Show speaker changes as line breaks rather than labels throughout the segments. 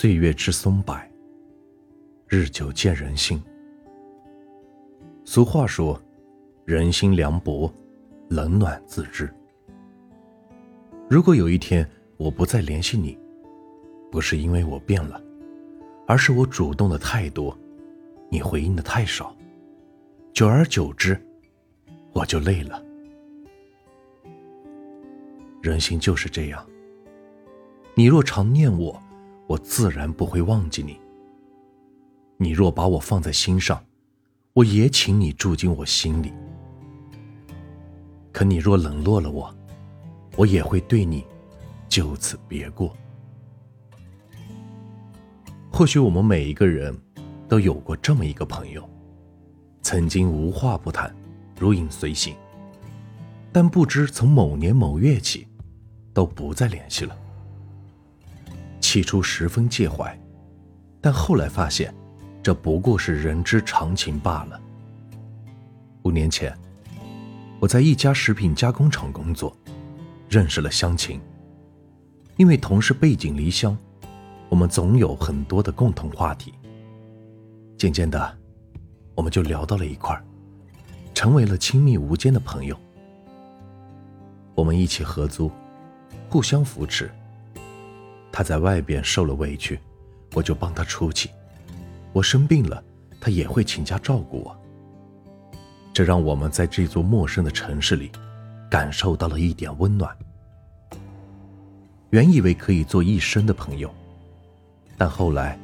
岁月知松柏，日久见人心。俗话说：“人心凉薄，冷暖自知。”如果有一天我不再联系你，不是因为我变了，而是我主动的太多，你回应的太少，久而久之，我就累了。人心就是这样。你若常念我，我自然不会忘记你；你若把我放在心上，我也请你住进我心里。可你若冷落了我，我也会对你就此别过。或许我们每一个人都有过这么一个朋友，曾经无话不谈，如影随形，但不知从某年某月起。都不再联系了。起初十分介怀，但后来发现，这不过是人之常情罢了。五年前，我在一家食品加工厂工作，认识了湘琴。因为同事背井离乡，我们总有很多的共同话题。渐渐的，我们就聊到了一块儿，成为了亲密无间的朋友。我们一起合租。互相扶持。他在外边受了委屈，我就帮他出气；我生病了，他也会请假照顾我。这让我们在这座陌生的城市里，感受到了一点温暖。原以为可以做一生的朋友，但后来，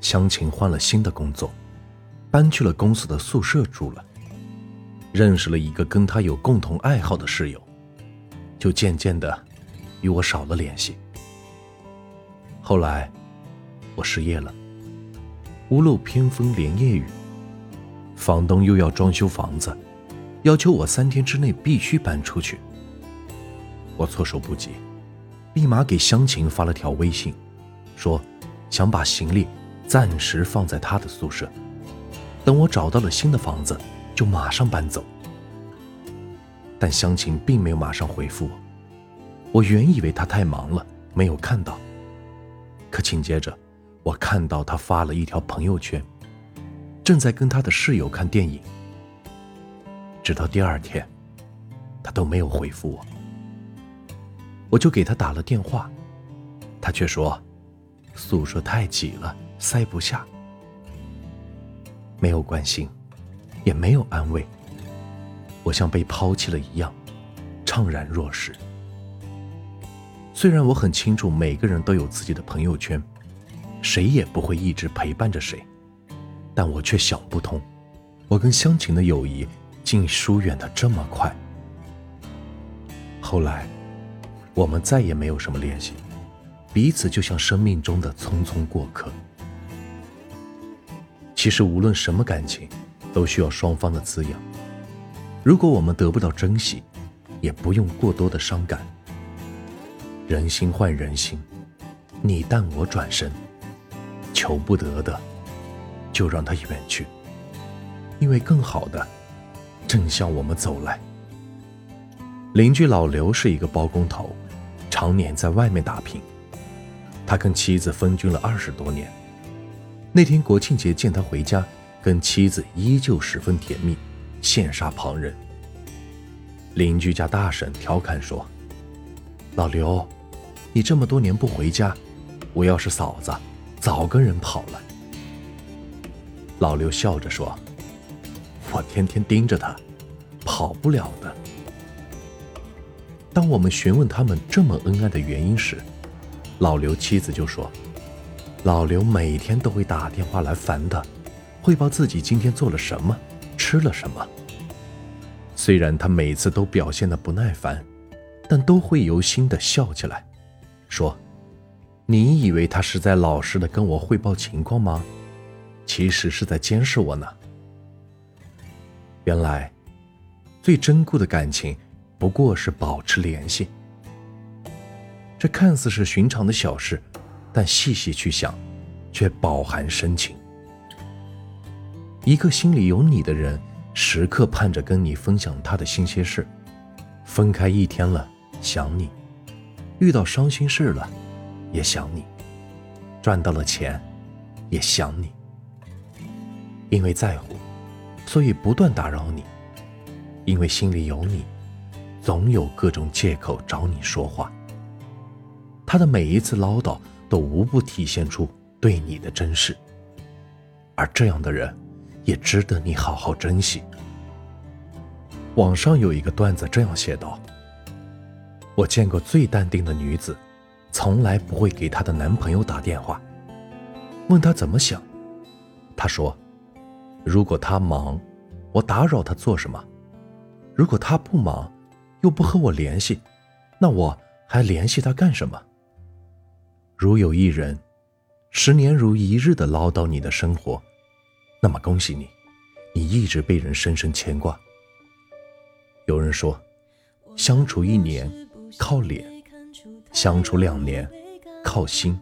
湘琴换了新的工作，搬去了公司的宿舍住了，认识了一个跟他有共同爱好的室友，就渐渐的。与我少了联系。后来，我失业了，屋漏偏逢连夜雨，房东又要装修房子，要求我三天之内必须搬出去。我措手不及，立马给湘琴发了条微信，说想把行李暂时放在他的宿舍，等我找到了新的房子就马上搬走。但湘琴并没有马上回复我。我原以为他太忙了，没有看到。可紧接着，我看到他发了一条朋友圈，正在跟他的室友看电影。直到第二天，他都没有回复我。我就给他打了电话，他却说宿舍太挤了，塞不下。没有关心，也没有安慰，我像被抛弃了一样，怅然若失。虽然我很清楚每个人都有自己的朋友圈，谁也不会一直陪伴着谁，但我却想不通，我跟湘琴的友谊竟疏远的这么快。后来，我们再也没有什么联系，彼此就像生命中的匆匆过客。其实，无论什么感情，都需要双方的滋养。如果我们得不到珍惜，也不用过多的伤感。人心换人心，你淡我转身，求不得的，就让他远去，因为更好的正向我们走来。邻居老刘是一个包工头，常年在外面打拼，他跟妻子分居了二十多年。那天国庆节见他回家，跟妻子依旧十分甜蜜，羡煞旁人。邻居家大婶调侃说：“老刘。”你这么多年不回家，我要是嫂子，早跟人跑了。老刘笑着说：“我天天盯着他，跑不了的。”当我们询问他们这么恩爱的原因时，老刘妻子就说：“老刘每天都会打电话来烦他，汇报自己今天做了什么，吃了什么。虽然他每次都表现的不耐烦，但都会由心的笑起来。”说：“你以为他是在老实的跟我汇报情况吗？其实是在监视我呢。原来，最珍贵的感情，不过是保持联系。这看似是寻常的小事，但细细去想，却饱含深情。一个心里有你的人，时刻盼着跟你分享他的新鲜事。分开一天了，想你。”遇到伤心事了，也想你。赚到了钱，也想你。因为在乎，所以不断打扰你；因为心里有你，总有各种借口找你说话。他的每一次唠叨，都无不体现出对你的珍视。而这样的人，也值得你好好珍惜。网上有一个段子这样写道：“我见过最淡定的女子，从来不会给她的男朋友打电话，问他怎么想。她说。”如果他忙，我打扰他做什么？如果他不忙，又不和我联系，那我还联系他干什么？如有一人，十年如一日的唠叨你的生活，那么恭喜你，你一直被人深深牵挂。有人说，相处一年靠脸，相处两年靠心，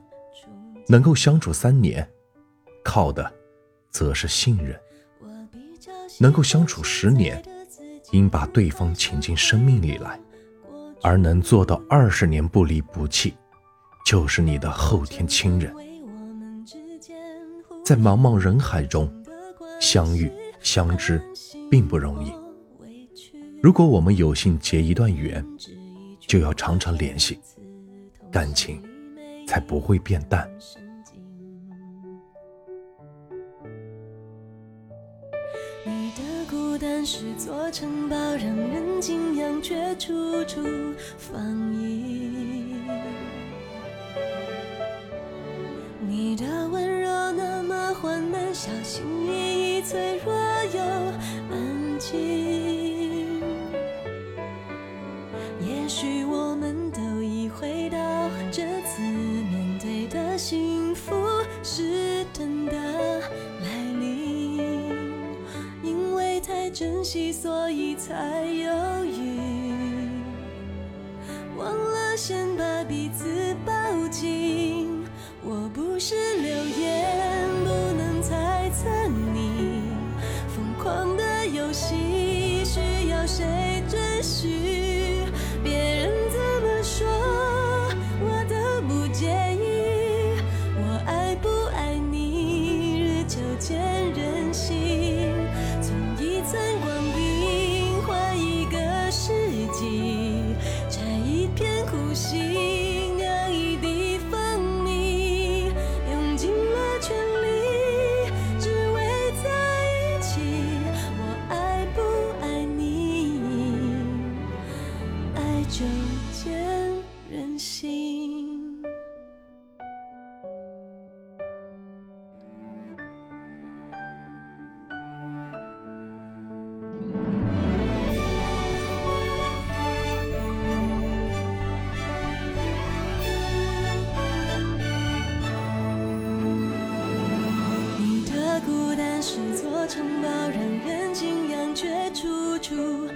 能够相处三年，靠的则是信任。能够相处十年，应把对方请进生命里来；而能做到二十年不离不弃，就是你的后天亲人。在茫茫人海中相遇相知，并不容易。如果我们有幸结一段缘，就要常常联系，感情才不会变淡。
你的孤单是座城堡，让人敬仰，却处处防御。你的温柔那么缓慢，小心翼翼，脆弱又安静。珍惜，所以才犹豫，忘了先把彼此城堡，让人敬仰，却处处。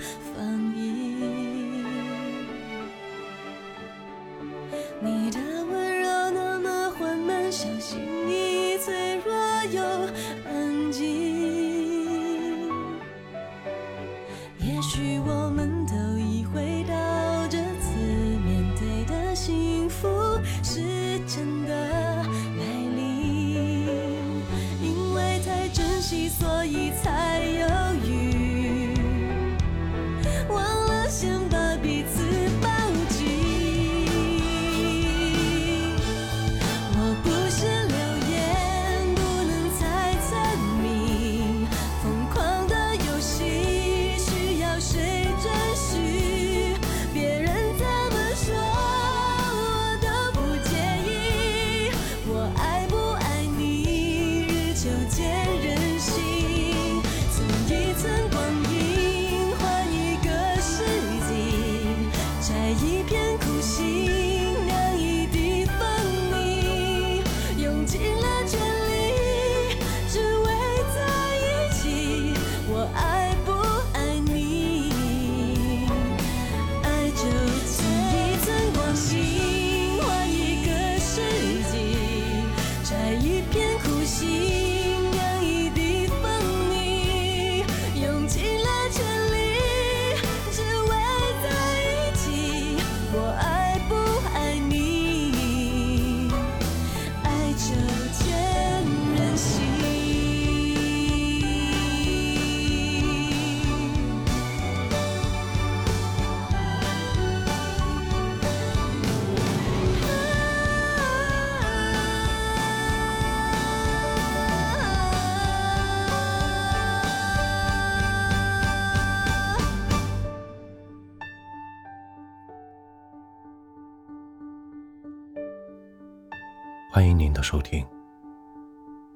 欢迎您的收听，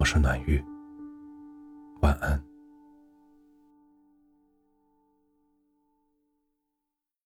我是暖玉，晚安。